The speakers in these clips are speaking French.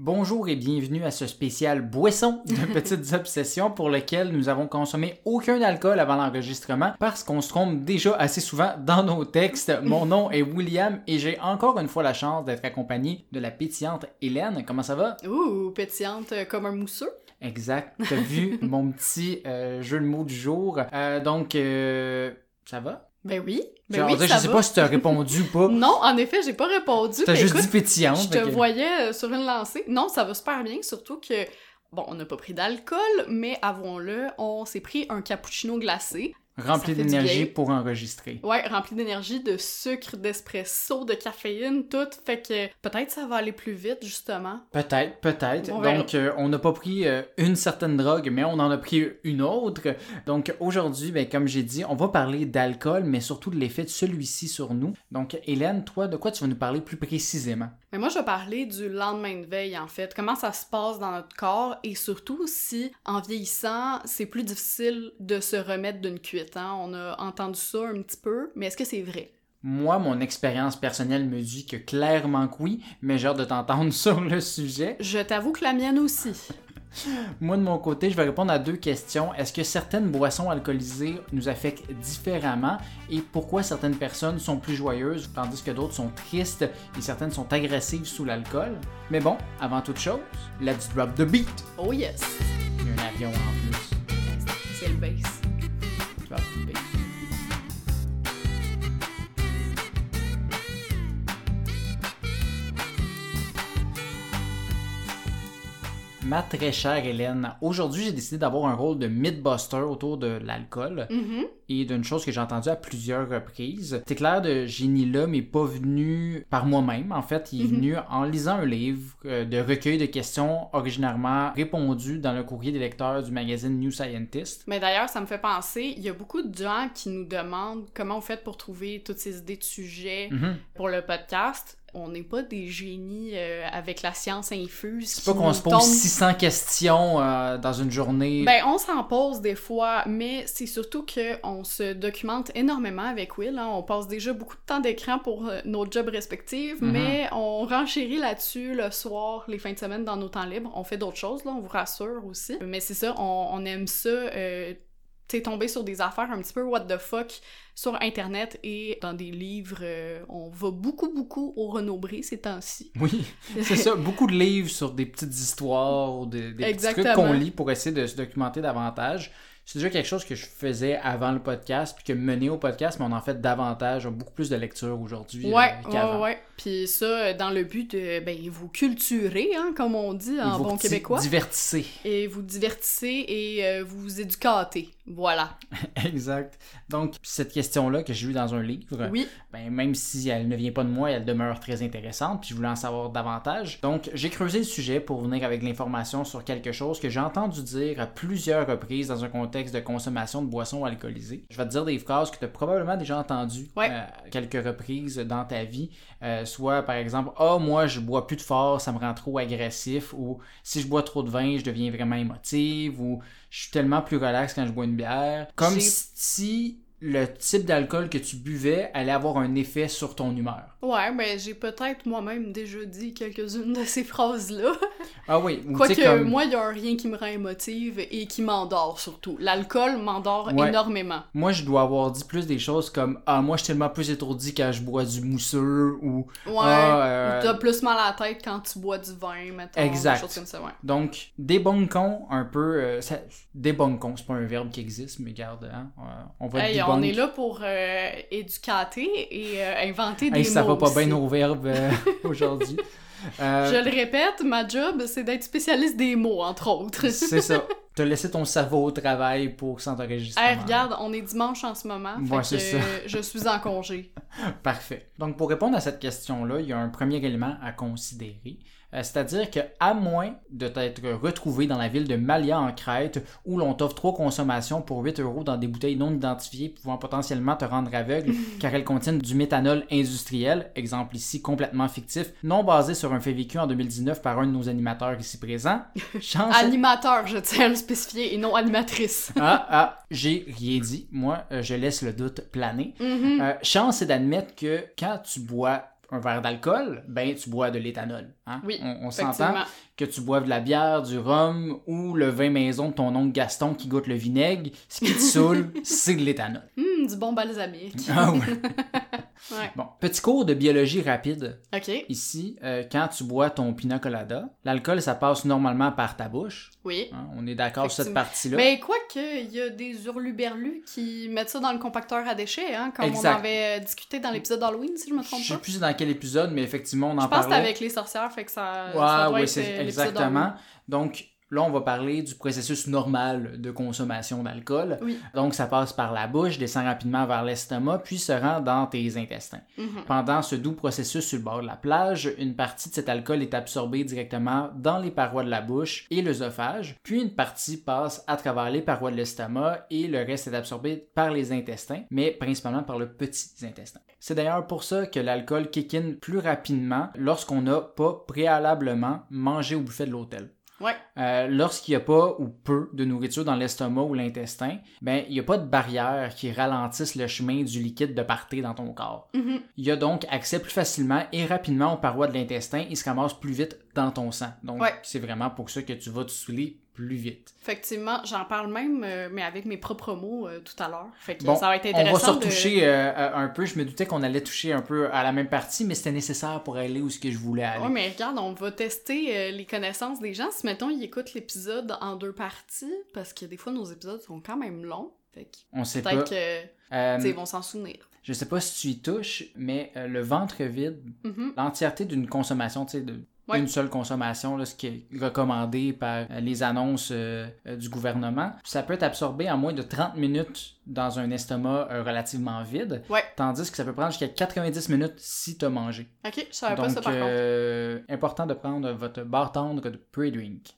Bonjour et bienvenue à ce spécial boisson de petites obsessions pour lequel nous avons consommé aucun alcool avant l'enregistrement parce qu'on se trompe déjà assez souvent dans nos textes. Mon nom est William et j'ai encore une fois la chance d'être accompagné de la pétillante Hélène. Comment ça va? Ouh, pétillante comme un mousseux. Exact. T'as vu mon petit euh, jeu de mots du jour? Euh, donc, euh, ça va? Ben oui. Ben oui, je ça sais va. pas si t'as répondu ou pas. Non, en effet, j'ai pas répondu. T'as juste écoute, dit pétillante. Je te que- voyais euh, sur une lancée. Non, ça va super bien, surtout que, bon, on n'a pas pris d'alcool, mais avouons-le, on s'est pris un cappuccino glacé. Rempli d'énergie pour enregistrer. Ouais, rempli d'énergie, de sucre, d'espresso, de caféine, tout. Fait que peut-être ça va aller plus vite, justement. Peut-être, peut-être. Donc, euh, on n'a pas pris euh, une certaine drogue, mais on en a pris une autre. Donc, aujourd'hui, ben, comme j'ai dit, on va parler d'alcool, mais surtout de l'effet de celui-ci sur nous. Donc, Hélène, toi, de quoi tu vas nous parler plus précisément? Mais moi, je vais parler du lendemain de veille, en fait. Comment ça se passe dans notre corps et surtout si, en vieillissant, c'est plus difficile de se remettre d'une cuite. Hein? On a entendu ça un petit peu, mais est-ce que c'est vrai? Moi, mon expérience personnelle me dit que clairement que oui, mais j'ai hâte de t'entendre sur le sujet. Je t'avoue que la mienne aussi. Moi, de mon côté, je vais répondre à deux questions. Est-ce que certaines boissons alcoolisées nous affectent différemment et pourquoi certaines personnes sont plus joyeuses tandis que d'autres sont tristes et certaines sont agressives sous l'alcool? Mais bon, avant toute chose, let's drop the beat! Oh yes! Il y a un avion en plus. C'est le base. Drop the beat. Ma très chère Hélène, aujourd'hui j'ai décidé d'avoir un rôle de mythbuster autour de l'alcool Mhm. et d'une chose que j'ai entendue à plusieurs reprises. C'est clair de Génie là, mais pas venu par moi-même. En fait, il est Mhm. venu en lisant un livre euh, de recueil de questions originairement répondues dans le courrier des lecteurs du magazine New Scientist. Mais d'ailleurs, ça me fait penser, il y a beaucoup de gens qui nous demandent comment on fait pour trouver toutes ces idées de sujets Mhm. pour le podcast. On n'est pas des génies euh, avec la science infuse. C'est pas qu'on se pose 600 questions euh, dans une journée. Ben, on s'en pose des fois, mais c'est surtout que on se documente énormément avec Will. hein. On passe déjà beaucoup de temps d'écran pour euh, nos jobs respectifs, Mhm. mais on renchérit là-dessus le soir, les fins de semaine, dans nos temps libres. On fait d'autres choses, là, on vous rassure aussi. Mais c'est ça, on, on aime ça, tu tomber sur des affaires un petit peu what the fuck sur Internet et dans des livres. euh, on va beaucoup, beaucoup au renombré ces temps-ci. Oui, c'est ça. Beaucoup de livres sur des petites histoires ou des, petits trucs Exactement. qu'on lit pour essayer de se documenter davantage. C'est déjà quelque chose que je faisais avant le podcast, puis que mené au podcast, mais on en fait davantage, on a beaucoup plus de lecture aujourd'hui euh, Ouais, qu'avant. ouais, ouais. Puis ça, euh, dans le but de ben, vous culturer, hein, comme on dit en bon québécois. Divertissez. Et vous divertissez et euh, vous éducatez. Voilà. exact. Donc, cette question-là que j'ai eue dans un livre, Oui. ben, même si elle ne vient pas de moi, elle demeure très intéressante, puis je voulais en savoir davantage. Donc, j'ai creusé le sujet pour venir avec l'information sur quelque chose que j'ai entendu dire à plusieurs reprises dans un contexte de consommation de boissons alcoolisées. Je vais te dire des phrases que tu as probablement déjà entendues Ouais. euh, à quelques reprises dans ta vie. Euh, soit, par exemple, « Ah, moi, je bois plus de fort, ça me rend trop agressif » ou « Si je bois trop de vin, je deviens vraiment émotive » ou « Je suis tellement plus relax quand je bois une bière ». Comme si le type d'alcool que tu buvais allait avoir un effet sur ton humeur. Ouais, ben j'ai peut-être moi-même déjà dit quelques-unes de ces phrases-là. Ah oui, Quoique, comme... moi, il y a un rien qui me rend émotive et qui m'endort surtout. L'alcool m'endort Ouais. énormément. Moi, je dois avoir dit plus des choses comme « Ah, moi, je suis tellement plus étourdi quand je bois du mousseux » ou Ouais. Ah, euh, T'as plus mal à la tête quand tu bois du vin, mettons. Exact. Des choses comme ça, ouais. Donc, des cons un peu... Euh, ça- des cons c'est pas un verbe qui existe, mais garde, hein, euh, on va Hey. On est là pour euh, éducater et euh, inventer des Hey, ça mots va pas aussi. bien nos verbes euh, aujourd'hui. Euh, Je le répète, ma job, c'est d'être spécialiste des mots, entre autres. C'est ça. T'as laissé ton cerveau au travail pour cet enregistrement. Hey, regarde, on est dimanche en ce moment, Ouais, fait que ça. je suis en congé. Parfait. Donc, pour répondre à cette question-là, il y a un premier élément à considérer. Euh, C'est-à-dire que, à moins de t'être retrouvé dans la ville de Malia en Crète, où l'on t'offre trois consommations pour 8 euros dans des bouteilles non identifiées pouvant potentiellement te rendre aveugle car elles contiennent du méthanol industriel, exemple ici complètement fictif, non basé sur un fait vécu en 2019 par un de nos animateurs ici présents. Chance Animateur, je tiens à le spécifier, et non animatrice. Ah, ah, j'ai rien dit. Moi, euh, je laisse le doute planer. Mhm. Euh, chance est d'admettre que quand tu bois un verre d'alcool, ben tu bois de l'éthanol. Hein? Oui, On, on s'entend que tu boives de la bière, du rhum ou le vin maison de ton oncle Gaston qui goûte le vinaigre, ce qui te saoule, c'est de l'éthanol. Hum, du bon balsamique. Ah ouais. Ouais. Bon, petit cours de biologie rapide. Ok. Ici, euh, quand tu bois ton pina colada, l'alcool, ça passe normalement par ta bouche. Oui. hein, on est d'accord sur cette partie-là. Mais quoi que, il y a des hurluberlus qui mettent ça dans le compacteur à déchets, hein, comme Exact. on avait discuté dans l'épisode d'Halloween, si je me trompe Je sais pas. plus dans quel épisode, mais effectivement, on en Je pense parlait. avec les sorcières, fait que ça, ça Ouais, doit être euh, exactement. Donc, là, on va parler du processus normal de consommation d'alcool. Oui. Donc, ça passe par la bouche, descend rapidement vers l'estomac, puis se rend dans tes intestins. Mhm. Pendant ce doux processus sur le bord de la plage, une partie de cet alcool est absorbée directement dans les parois de la bouche et l'œsophage, puis une partie passe à travers les parois de l'estomac et le reste est absorbé par les intestins, mais principalement par le petit intestin. C'est d'ailleurs pour ça que l'alcool kick in plus rapidement lorsqu'on n'a pas préalablement mangé au buffet de l'hôtel. Ouais. Euh, Lorsqu'il n'y a pas ou peu de nourriture dans l'estomac ou l'intestin, ben il n'y a pas de barrière qui ralentisse le chemin du liquide de partir dans ton corps. Mhm. Il y a donc accès plus facilement et rapidement aux parois de l'intestin. Il se ramasse plus vite dans ton sang. Donc, Ouais. c'est vraiment pour ça que tu vas te saouler plus vite. Effectivement, j'en parle même, euh, mais avec mes propres mots euh, tout à l'heure. Fait que Bon, ça va être On intéressant. va se retoucher euh, euh, un peu. Je me doutais qu'on allait toucher un peu à la même partie, mais c'était nécessaire pour aller où ce que je voulais aller. Ouais, mais regarde, on va tester les connaissances des gens. Si, mettons, ils écoutent l'épisode en deux parties, parce que des fois, nos épisodes sont quand même longs. Fait que On sait pas. peut-être que, Euh, tu sais, ils vont s'en souvenir. je sais pas si tu y touches, mais euh, le ventre vide, Mhm. l'entièreté d'une consommation, tu sais, de Ouais. une seule consommation, là, ce qui est recommandé par euh, les annonces euh, euh, du gouvernement, ça peut être absorbé en moins de 30 minutes dans un estomac euh, relativement vide, Ouais. tandis que ça peut prendre jusqu'à 90 minutes si tu as mangé. Ok, je savais pas ça par contre. important de prendre votre bar tendre de pre-drink.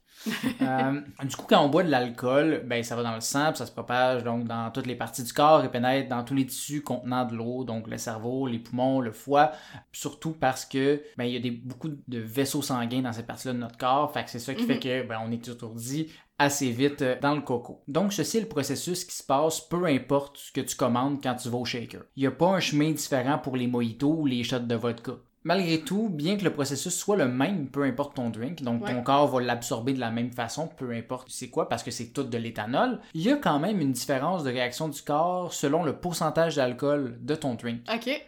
Euh, du coup, quand on boit de l'alcool, ben, ça va dans le sang, puis ça se propage donc dans toutes les parties du corps et pénètre dans tous les tissus contenant de l'eau, donc le cerveau, les poumons, le foie, surtout parce que ben, il y a des, beaucoup de vaisseaux sanguins dans cette partie-là de notre corps, fait que c'est ça qui Mhm. fait que ben, on est étourdi assez vite euh, dans le coco. Donc, ceci est le processus qui se passe peu importe ce que tu commandes quand tu vas au shaker. Il n'y a pas un chemin différent pour les mojitos ou les shots de vodka. Malgré tout, bien que le processus soit le même, peu importe ton drink, donc ton corps va l'absorber de la même façon, peu importe c'est quoi, parce que c'est tout de l'éthanol, il y a quand même une différence de réaction du corps selon le pourcentage d'alcool de ton drink.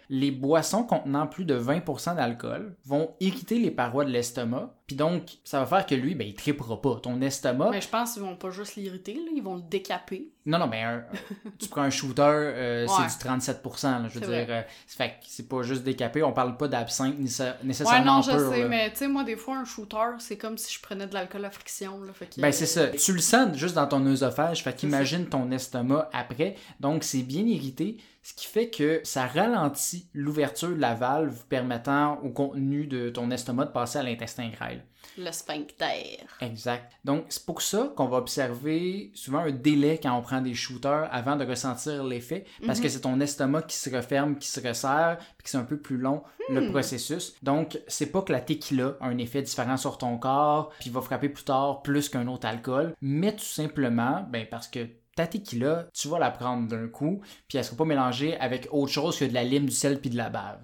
Les boissons contenant plus de 20% d'alcool vont irriter les parois de l'estomac, puis donc ça va faire que lui, ben, il trippera pas. Ton estomac, mais je pense qu'ils vont pas juste l'irriter, là, ils vont le décaper. non, non, mais un- tu prends un shooter, euh, Ouais. c'est du 37%. là, je veux dire, euh, c'est fait que c'est pas juste décapé. On parle pas d'absinthe nécess- Ouais, nécessairement non, je sais, là. mais tu sais, moi, des fois, un shooter, c'est comme si je prenais de l'alcool à friction, là. Fait que, Ben, c'est ça. Tu le sens juste dans ton œsophage. Fait qu'imagine ton estomac après. Donc, c'est bien irrité. Ce qui fait que ça ralentit l'ouverture de la valve permettant au contenu de ton estomac de passer à l'intestin grêle. Le sphincter. Exact. Donc, c'est pour ça qu'on va observer souvent un délai quand on prend des shooters avant de ressentir l'effet, parce que c'est ton estomac qui se referme, qui se resserre, puis que c'est un peu plus long le processus. Donc, c'est pas que la tequila a un effet différent sur ton corps, puis va frapper plus tard plus qu'un autre alcool, mais tout simplement, ben, parce que ta tequila, tu vas la prendre d'un coup, puis elle sera pas mélangée avec autre chose que de la lime, du sel puis de la bave.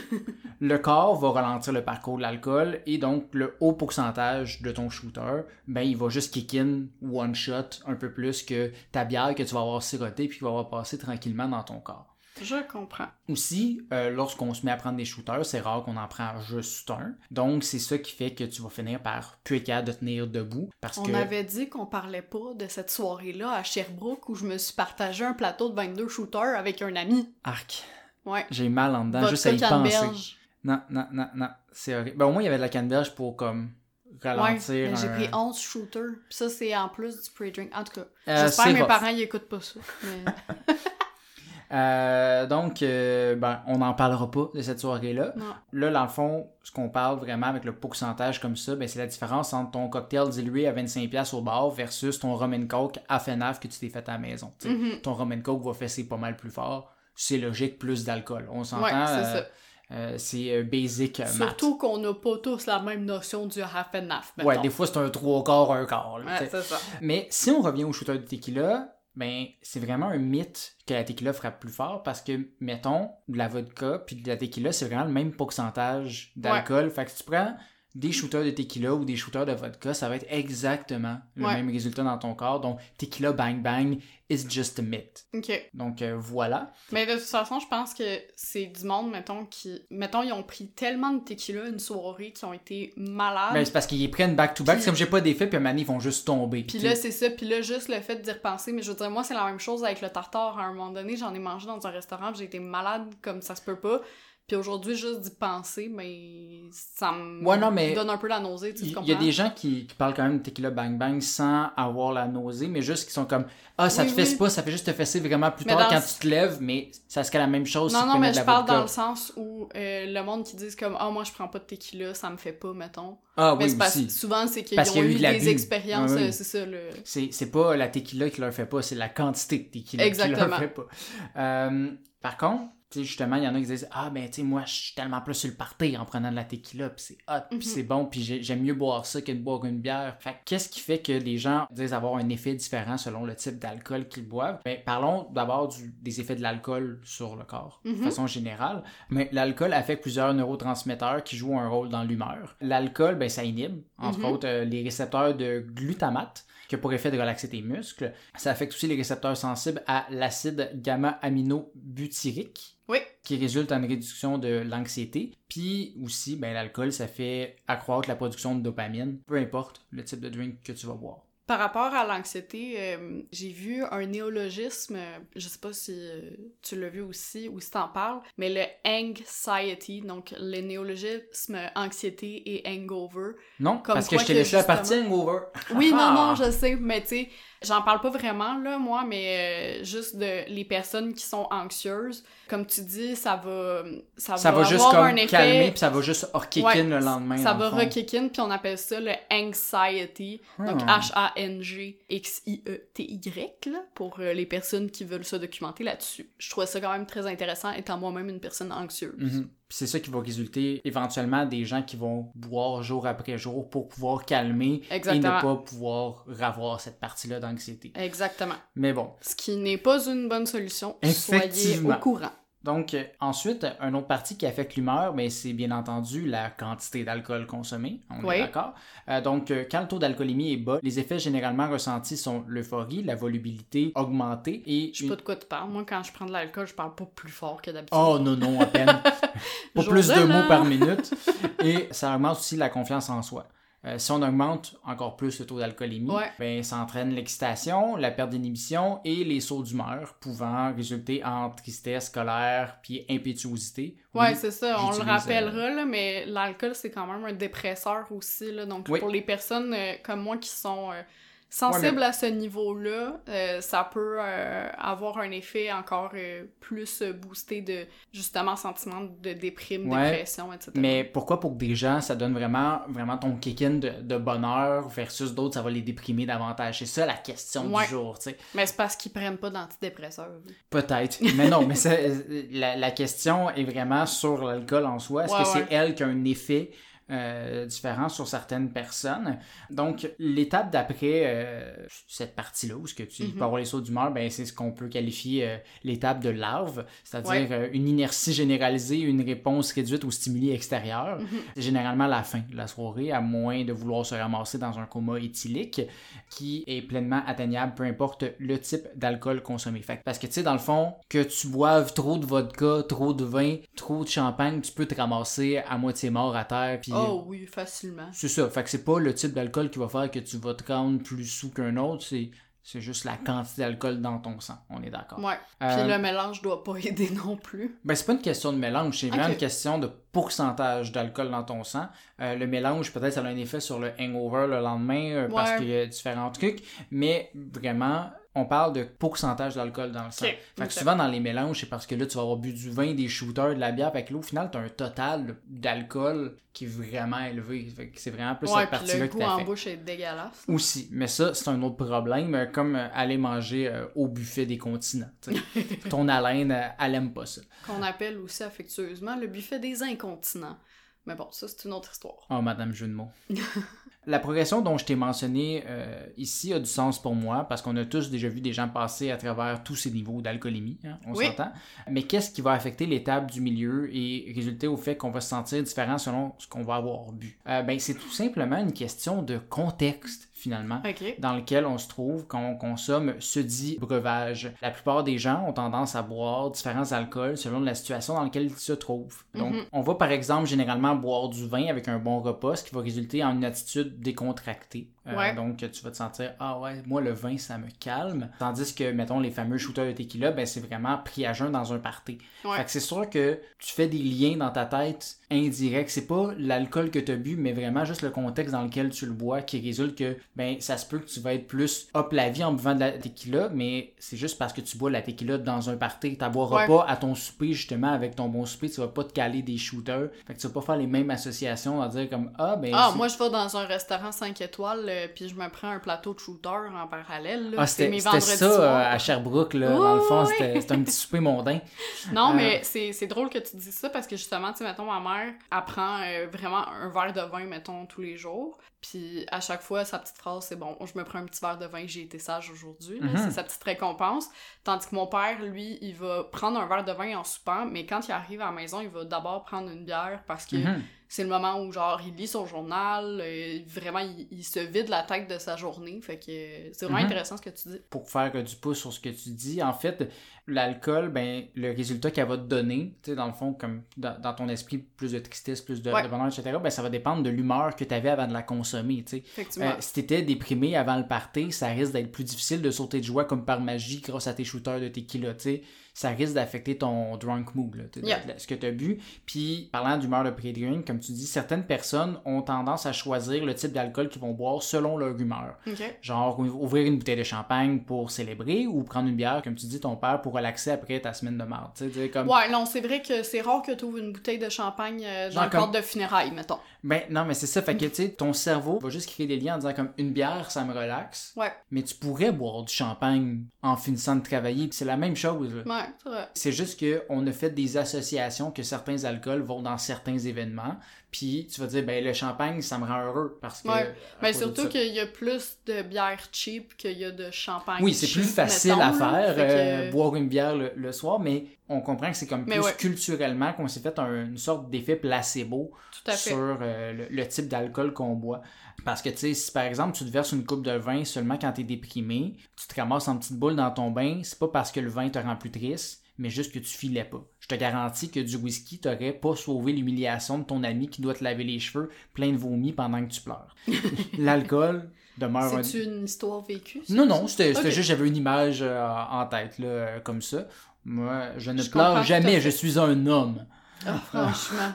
le corps va ralentir le parcours de l'alcool et donc le haut pourcentage de ton shooter, ben il va juste kick in one shot un peu plus que ta bière que tu vas avoir siroté puis qui va avoir passé tranquillement dans ton corps. Je comprends. Aussi, euh, lorsqu'on se met à prendre des shooters, c'est rare qu'on en prend juste un. Donc, c'est ça qui fait que tu vas finir par plus être capable de tenir debout. Parce On que. avait dit qu'on parlait pas de cette soirée-là à Sherbrooke où je me suis partagé un plateau de 22 shooters avec un ami. Arc. Ouais. J'ai mal en dedans, juste à y penser. Non, non, non, non. C'est horrible. Ben, au moins, il y avait de la canneberge pour comme Ouais, ralentir. mais j'ai un- pris 11 shooters. Puis ça, c'est en plus du pre-drink. En tout cas, Euh, j'espère que mes rough. parents, ils écoutent pas ça. Mais... Euh, donc, euh, ben, on n'en parlera pas de cette soirée-là. Là, dans le fond, ce qu'on parle vraiment avec le pourcentage comme ça, ben, c'est la différence entre ton cocktail dilué à 25$ au bar versus ton rum and coke à FNAF que tu t'es fait à la maison. Mhm. Ton rum and coke va fesser pas mal plus fort. C'est logique, plus d'alcool. On s'entend. Ouais, c'est euh, ça. euh, c'est euh, basic euh. Surtout qu'on n'a pas tous la même notion du half and half. Ouais, mettons. des fois, c'est un trois quarts, un quart. là, Ouais, ça. Mais si on revient au shooter de tequila, ben c'est vraiment un mythe que la tequila frappe plus fort parce que, mettons, de la vodka puis de la tequila, c'est vraiment le même pourcentage d'alcool. Fait que tu prends des shooters de tequila ou des shooters de vodka, ça va être exactement le Ouais. même résultat dans ton corps. Donc, tequila bang bang is just a myth. Ok. Donc, euh, voilà. Mais de toute façon, je pense que c'est du monde, mettons, qui. Mettons, ils ont pris tellement de tequila une soirée qu'ils ont été malades. Ben, c'est parce qu'ils prennent back-to-back. C'est comme j'ai pas d'effet, puis à un moment ils vont juste tomber. Puis là, c'est ça. Puis là, juste le fait d'y repenser. Mais je veux dire, moi, c'est la même chose avec le tartare. À un moment donné, j'en ai mangé dans un restaurant, j'ai été malade comme ça se peut pas. Puis aujourd'hui, juste d'y penser, mais ça me Ouais, non, mais- donne un peu la nausée, tu Il tu y a des gens qui, qui parlent quand même de tequila bang bang sans avoir la nausée, mais juste qui sont comme Ah, ça Oui, te fesse oui. pas, ça fait juste te fesser vraiment plus Mais tard quand tu te lèves, mais ça serait la même chose Non, si tu non, prenais mais je parle dans le sens où euh, le monde qui disent comme « Ah, moi, je prends pas de tequila, ça me fait pas, mettons. Ah mais oui, parce- aussi. souvent, c'est qu'ils Parce ont qu'il y a eu des expériences, oui. c'est ça, le... C'est c'est pas la tequila qui leur fait pas, c'est la quantité de tequila qui Exactement. leur fait pas. Euh, par contre, tu sais, justement, il y en a qui disent Ah, ben, tu sais, moi, je suis tellement plus sur le party en prenant de la tequila, puis c'est hot, puis Mhm. c'est bon, puis j'ai- j'aime mieux boire ça que de boire une bière. Fait que qu'est-ce qui fait que les gens disent avoir un effet différent selon le type d'alcool qu'ils boivent? Ben, parlons d'abord des effets de l'alcool sur le corps, de Mhm. façon générale. Mais l'alcool affecte plusieurs neurotransmetteurs qui jouent un rôle dans l'humeur. L'alcool, ben, ça inhibe, entre Mhm. autres, euh, les récepteurs de glutamate qui a pour effet de relaxer tes muscles. Ça affecte aussi les récepteurs sensibles à l'acide gamma-aminobutyrique Oui, qui résulte en réduction de l'anxiété. Puis aussi, ben, l'alcool, ça fait accroître la production de dopamine, peu importe le type de drink que tu vas boire. Par rapport à l'anxiété, euh, j'ai vu un néologisme, euh, je sais pas si euh, tu l'as vu aussi ou si t'en parles, mais le anxiety, donc le néologisme anxiété et hangover. Non, Comme parce que je t'ai laissé la partie hangover. Oui, non, Ah! non, je sais, mais tu sais, j'en parle pas vraiment, là, moi, mais euh, juste de les personnes qui sont anxieuses, comme tu dis, ça va, ça, Ça va juste avoir comme un effet... calmer, puis ça va juste kick Ouais, in le lendemain. Ça va rekick puis on appelle ça le anxiety. Donc Ah. H-A-N-G-X-I-E-T-Y, là, pour euh, les personnes qui veulent se documenter là-dessus. Je trouvais ça quand même très intéressant, étant moi-même une personne anxieuse. Mhm. Puis C'est ça qui va résulter éventuellement des gens qui vont boire jour après jour pour pouvoir calmer Exactement. et ne pas pouvoir avoir cette partie-là d'anxiété. Exactement. Mais bon, Ce qui n'est pas une bonne solution. Soyez au courant. Donc, euh, ensuite, un autre partie qui affecte l'humeur, mais c'est bien entendu la quantité d'alcool consommé. On Oui. est d'accord. Euh, donc, euh, quand le taux d'alcoolémie est bas, les effets généralement ressentis sont l'euphorie, la volubilité augmentée et. Je sais une- pas de quoi tu parles. Moi, quand je prends de l'alcool, je parle pas plus fort que d'habitude. Oh non, non, à peine. Pas plus de mots par minute. Et ça augmente aussi la confiance en soi. Euh, si on augmente encore plus le taux d'alcoolémie, Ouais. ben, ça entraîne l'excitation, la perte d'inhibition et les sauts d'humeur, pouvant résulter en tristesse, colère, puis impétuosité. Ouais, Oui, c'est ça, on le j'utilise, rappellera, là, mais l'alcool, c'est quand même un dépresseur aussi. Là, donc, Oui. pour les personnes euh, comme moi qui sont euh, sensibles à ce niveau-là, euh, ça peut euh, avoir un effet encore euh, plus boosté de, justement, sentiment de déprime, Ouais, dépression, etc. Mais pourquoi pour des gens, ça donne vraiment, vraiment ton kick-in de, de bonheur versus d'autres, ça va les déprimer davantage? C'est ça la question Ouais. du jour, tu sais. Mais c'est parce qu'ils prennent pas d'antidépresseurs. Peut-être. Mais non, mais ça, la, la question est vraiment sur l'alcool en soi. Est-ce que c'est elle qui a un effet euh, différent sur certaines personnes? Donc, l'étape d'après euh, cette partie-là, où ce que tu Mhm. peux avoir les sauts d'humeur, ben, c'est ce qu'on peut qualifier euh, l'étape de larve, c'est-à-dire Ouais. euh, une inertie généralisée, une réponse réduite aux stimuli extérieurs. Mhm. C'est généralement la fin de la soirée, à moins de vouloir se ramasser dans un coma éthylique qui est pleinement atteignable, peu importe le type d'alcool consommé. Fait parce que tu sais, dans le fond, que tu boives trop de vodka, trop de vin, trop de champagne, tu peux te ramasser à moitié mort à terre. Puis Oh oui, facilement. c'est ça. Fait que c'est pas le type d'alcool qui va faire que tu vas te rendre plus sous qu'un autre. C'est c'est juste la quantité d'alcool dans ton sang. On est d'accord. Ouais. Euh, Puis le mélange doit pas aider non plus. Ben, c'est pas une question de mélange, c'est vraiment une question de pourcentage d'alcool dans ton sang. Euh, le mélange, peut-être, ça a un effet sur le hangover le lendemain euh, parce qu'il y a différents trucs, mais vraiment, on parle de pourcentage d'alcool dans le sang. Fait que souvent, dans les mélanges, c'est parce que là, tu vas avoir bu du vin, des shooters, de la bière, fait que là, au final, tu as un total d'alcool qui est vraiment élevé. Fait que c'est vraiment plus ouais, cette partie-là le qui goût en bouche est dégueulasse. Aussi, mais ça, c'est un autre problème, euh, comme euh, aller manger euh, au buffet des continents. tu. Ton haleine, elle aime pas ça. Qu'on appelle aussi affectueusement le buffet des incontinents. Mais bon, ça, c'est une autre histoire. Oh, Madame Jeu de mots. La progression dont je t'ai mentionné euh, ici a du sens pour moi parce qu'on a tous déjà vu des gens passer à travers tous ces niveaux d'alcoolémie, hein, on Oui. s'entend. Mais qu'est-ce qui va affecter l'étape du milieu et résulter au fait qu'on va se sentir différent selon ce qu'on va avoir bu? Euh, ben, c'est tout simplement une question de contexte finalement dans lequel on se trouve quand on consomme ce dit breuvage. La plupart des gens ont tendance à boire différents alcools selon la situation dans laquelle ils se trouvent. Donc, Mhm. on va par exemple généralement boire du vin avec un bon repas, ce qui va résulter en une attitude décontractée. Euh, Ouais. Donc, tu vas te sentir, ah ouais, moi le vin, ça me calme. Tandis que, mettons, les fameux shooters de tequila, ben, c'est vraiment pris à jeun dans un party. Ouais. Fait que c'est sûr que tu fais des liens dans ta tête indirects. C'est pas l'alcool que tu as bu, mais vraiment juste le contexte dans lequel tu le bois qui résulte que ben ça se peut que tu vas être plus hop la vie en buvant de la tequila, mais c'est juste parce que tu bois la tequila dans un party. Tu boiras Ouais. pas à ton souper justement avec ton bon souper, tu vas pas te caler des shooters. Fait que tu vas pas faire les mêmes associations à dire comme ah ben Ah, moi, je vais dans un restaurant 5 étoiles, euh, puis je me prends un plateau de shooter en parallèle. là. ah, c'était ça euh, à Sherbrooke là, dans le Oui, fond oui. c'était un petit souper mondain. Non, Euh, mais c'est c'est drôle que tu dis ça parce que justement, tu sais, mettons, ma mère apprend vraiment un verre de vin, mettons, tous les jours. Puis à chaque fois, sa petite phrase, c'est bon, je me prends un petit verre de vin, j'ai été sage aujourd'hui. Mhm. C'est sa petite récompense. Tandis que mon père, lui, il va prendre un verre de vin en soupant, mais quand il arrive à la maison, il va d'abord prendre une bière parce que Mhm. C'est le moment où, genre, il lit son journal, euh, vraiment, il, il se vide la tête de sa journée. Fait que euh, c'est vraiment Mhm. intéressant ce que tu dis. pour faire du pouce sur ce que tu dis, en fait, l'alcool, ben, le résultat qu'elle va te donner, tu sais, dans le fond, comme dans, dans ton esprit, plus de tristesse, plus de, Ouais. de bonheur, etc., ben, ça va dépendre de l'humeur que tu avais avant de la consommer, tu sais. Euh, si t'étais déprimé avant le party, ça risque d'être plus difficile de sauter de joie comme par magie grâce à tes shooters de tequila, tu sais. Ça risque d'affecter ton drunk mood, là, Yeah. ce que tu as bu. Puis, parlant d'humeur de pré-drink, comme tu dis, certaines personnes ont tendance à choisir le type d'alcool qu'ils vont boire selon leur humeur. Genre ou- ouvrir une bouteille de champagne pour célébrer ou prendre une bière, comme tu dis, ton père pour relaxer après ta semaine de marde. Comme... Ouais, non, c'est vrai que c'est rare que tu ouvres une bouteille de champagne euh, dans Genre le comme- de funérailles, mettons. Ben non, mais c'est ça. Fait que tu sais, ton cerveau va juste créer des liens en disant comme une bière, ça me relaxe. Ouais, Mais tu pourrais boire du champagne en finissant de travailler. C'est la même chose. là. ouais, c'est vrai. C'est juste qu'on a fait des associations que certains alcools vont dans certains événements. Puis tu vas dire, ben le champagne, ça me rend heureux parce que. Ouais. Mais de surtout qu'il y a plus de bières cheap qu'il y a de champagne Oui, c'est plus facile mettons, à faire, que- euh, boire une bière le, le soir, mais on comprend que c'est comme Mais plus ouais. culturellement qu'on s'est fait un- une sorte d'effet placebo sur euh, le, le type d'alcool qu'on boit. Parce que, tu sais, si par exemple tu te verses une coupe de vin seulement quand t'es déprimé, tu te ramasses en petite boule dans ton bain, c'est pas parce que le vin te rend plus triste, mais juste que tu filais pas. Je te garantis que du whisky t'aurait pas sauvé l'humiliation de ton ami qui doit te laver les cheveux plein de vomi pendant que tu pleures. L'alcool demeure un... C'est une histoire vécue? Non, non, c'était c'était Ok. juste, j'avais une image euh, en tête, là, euh, comme ça. Moi, je ne Je pleure jamais, je suis un homme. Ah, franchement.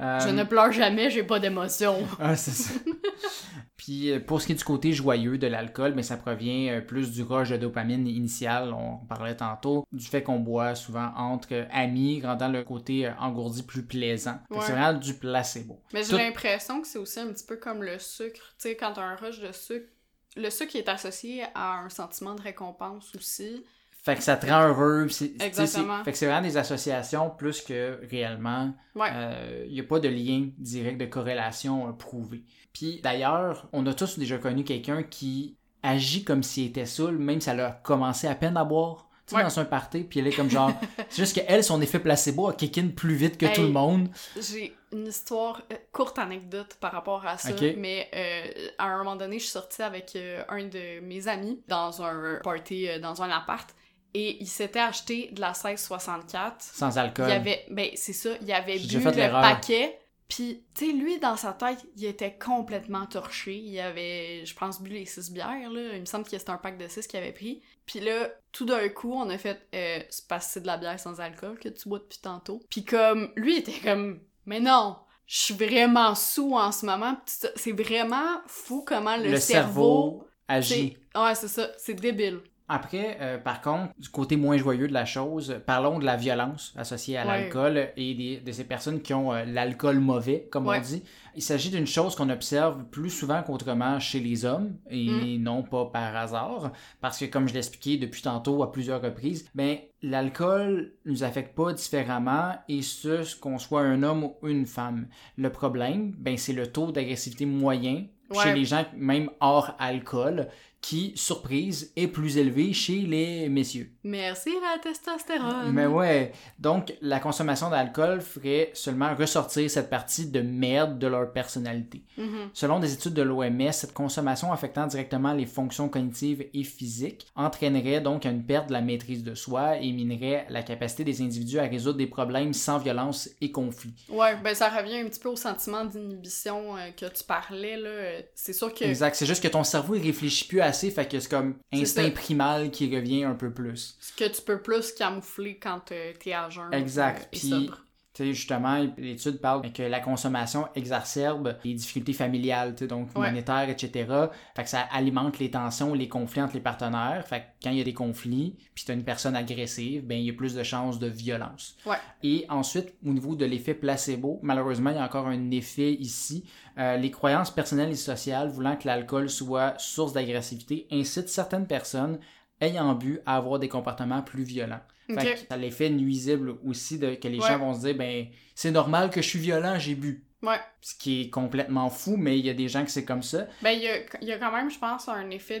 Euh, Je ne pleure jamais, j'ai pas d'émotion. ah, c'est ça. Puis euh, pour ce qui est du côté joyeux de l'alcool, mais ça provient euh, plus du rush de dopamine initial, on parlait tantôt, du fait qu'on boit souvent entre euh, amis, rendant le côté engourdi plus plaisant. Ouais. C'est vraiment du placebo. Mais j'ai Tout- l'impression que c'est aussi un petit peu comme le sucre. Tu sais, quand un rush de sucre, le sucre est associé à un sentiment de récompense aussi. Fait que ça te rend heureux. Exactement. Fait que c'est vraiment des associations plus que réellement Ouais. Il n'y a pas de lien direct de corrélation euh, prouvé. Puis d'ailleurs, on a tous déjà connu quelqu'un qui agit comme s'il était saoul, même si elle a commencé à peine à boire. Tu Ouais. dans un party, puis elle est comme genre. c'est juste qu'elle, son effet placebo a kick in plus vite que Hey. tout le monde. J'ai une histoire, euh, courte anecdote par rapport à ça, mais euh, à un moment donné, je suis sortie avec euh, un de mes amis dans un party, euh, dans un appart, et il s'était acheté de la 1664. Sans Il alcool. y avait, ben c'est ça, il avait bu le paquet, puis tu sais, lui, dans sa tête, il était complètement torché. Il avait, je pense, bu les six bières, là. Il me semble que c'était un pack de six qu'il avait pris. Puis là, tout d'un coup, on a fait, euh, c'est parce que c'est de la bière sans alcool que tu bois depuis tantôt. Puis comme, lui il était comme, mais non, je suis vraiment sous en ce moment. C'est vraiment fou comment le, le cerveau, agit. Ouais, c'est ça, c'est débile. Après, euh, par contre, du côté moins joyeux de la chose, parlons de la violence associée à Ouais. l'alcool et des- de ces personnes qui ont euh, l'alcool mauvais, comme Ouais. on dit. Il s'agit d'une chose qu'on observe plus souvent qu'autrement chez les hommes, et Mm. non pas par hasard, parce que comme je l'ai expliqué depuis tantôt à plusieurs reprises, ben, l'alcool nous affecte pas différemment, et ce, qu'on soit un homme ou une femme. Le problème, ben, c'est le taux d'agressivité moyen chez les gens, même hors alcool, qui, surprise, est plus élevé chez les messieurs. Merci la testostérone. Mais ouais, donc la consommation d'alcool ferait seulement ressortir cette partie de merde de leur personnalité. Mhm. Selon des études de l'OMS, cette consommation affectant directement les fonctions cognitives et physiques entraînerait donc une perte de la maîtrise de soi et minerait la capacité des individus à résoudre des problèmes sans violence et conflit. Ouais, ben ça revient un petit peu au sentiment d'inhibition euh, que tu parlais, là. C'est sûr que... Exact, c'est juste que ton cerveau il réfléchit plus assez, fait que c'est comme instinct ça. primal qui revient un peu plus. Ce que tu peux plus camoufler quand euh, t'es à jeun. Exact. euh, Puis, sais, justement, l'étude parle que la consommation exacerbe les difficultés familiales, tu sais, donc Ouais. monétaires, etc. Fait que ça alimente les tensions, les conflits entre les partenaires. Fait que quand il y a des conflits, puis tu as une personne agressive, ben il y a plus de chances de violence. Ouais. Et ensuite, au niveau de l'effet placebo, malheureusement, il y a encore un effet ici. Euh, les croyances personnelles et sociales voulant que l'alcool soit source d'agressivité incitent certaines personnes ayant bu à avoir des comportements plus violents. Fait Ok. que ça a l'effet nuisible aussi de, que les Ouais. gens vont se dire ben c'est normal que je suis violent, j'ai bu. Ouais. Ce qui est complètement fou, mais il y a des gens que c'est comme ça. Ben, il y y a quand même, je pense, un effet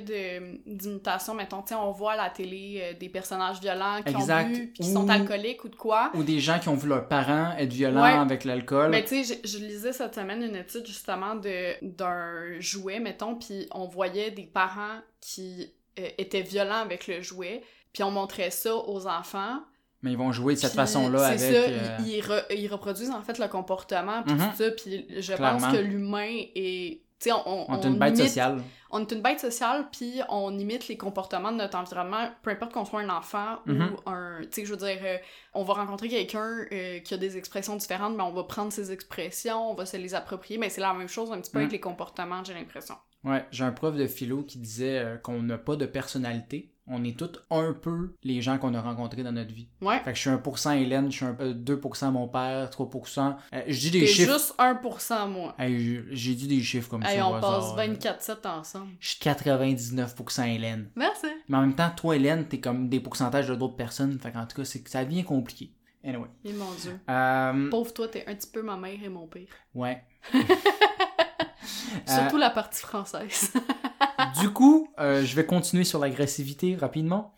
d'imitation. Mettons, tu on voit à la télé euh, des personnages violents qui Exact. ont bu, puis qui Ou- sont alcooliques ou de quoi. Ou des gens qui ont vu leurs parents être violents Ouais. avec l'alcool. Mais tu sais, je, je lisais cette semaine une étude justement d'un jouet, mettons, puis on voyait des parents qui euh, étaient violents avec le jouet, puis on montrait ça aux enfants. Mais ils vont jouer de cette façon-là avec. C'est ça, euh, ils, ils re- ils reproduisent en fait le comportement, puis Mhm. tout ça, puis je Clairement. pense que l'humain est... On, On est une bête imite- sociale. On est une bête sociale, puis on imite les comportements de notre environnement, peu importe qu'on soit un enfant Mhm. ou un... Tu sais, je veux dire, euh, on va rencontrer quelqu'un euh, qui a des expressions différentes, mais on va prendre ses expressions, on va se les approprier, mais c'est la même chose un petit peu Mhm. avec les comportements, j'ai l'impression. Ouais, j'ai un prof de philo qui disait euh, qu'on n'a pas de personnalité. On est tous un peu les gens qu'on a rencontrés dans notre vie. Ouais. Fait que je suis 1% Hélène, je suis un, euh, 2% mon père, 3%. Euh, je dis des T'es chiffres. juste 1% moi. Hey, j'ai- dit des chiffres comme Hey, ça. au on passe hasard, là. 24-7 ensemble. Je suis 99% Hélène. Merci. Mais en même temps, toi, Hélène, t'es comme des pourcentages de d'autres personnes. Fait qu'en tout cas, c'est ça devient compliqué. Anyway. Et mon dieu. Euh, Pauvre toi, t'es un petit peu ma mère et mon père. ouais. Surtout la partie française. du coup, euh, je vais continuer sur l'agressivité rapidement.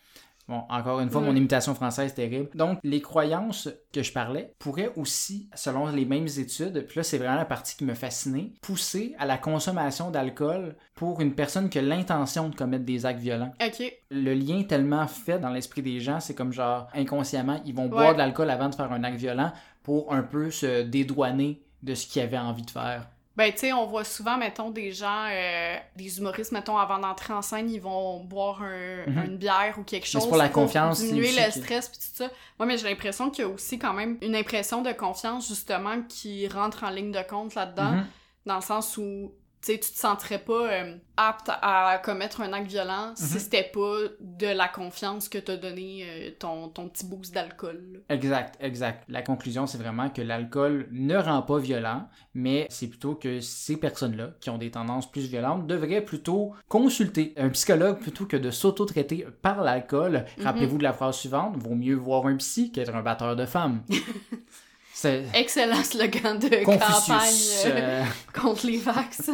Bon, encore une fois, mon imitation française est terrible. Donc, les croyances que je parlais pourraient aussi, selon les mêmes études, puis là, c'est vraiment la partie qui me fascinait, pousser à la consommation d'alcool pour une personne qui a l'intention de commettre des actes violents. ok. Le lien tellement fait dans l'esprit des gens, c'est comme genre, inconsciemment, ils vont Ouais. boire de l'alcool avant de faire un acte violent pour un peu se dédouaner de ce qu'ils avaient envie de faire. Ben, tu sais, on voit souvent, mettons, des gens, euh, des humoristes, mettons, avant d'entrer en scène, ils vont boire un- Mhm. une bière ou quelque chose pour la confiance, diminuer le stress puis tout ça. Moi, mais j'ai l'impression qu'il y a aussi quand même une impression de confiance, justement, qui rentre en ligne de compte là-dedans, Mhm. dans le sens où, tu sais, tu te sentirais pas euh, apte à commettre un acte violent si Mhm. c'était pas de la confiance que t'a donné euh, ton, ton petit boost d'alcool. Exact, exact. La conclusion, c'est vraiment que l'alcool ne rend pas violent, mais c'est plutôt que ces personnes-là, qui ont des tendances plus violentes, devraient plutôt consulter un psychologue plutôt que de s'auto-traiter par l'alcool. Mhm. Rappelez-vous de la phrase suivante, vaut mieux voir un psy qu'être un batteur de femmes. c'est Excellent slogan de Confucius. campagne euh, euh, contre les vax.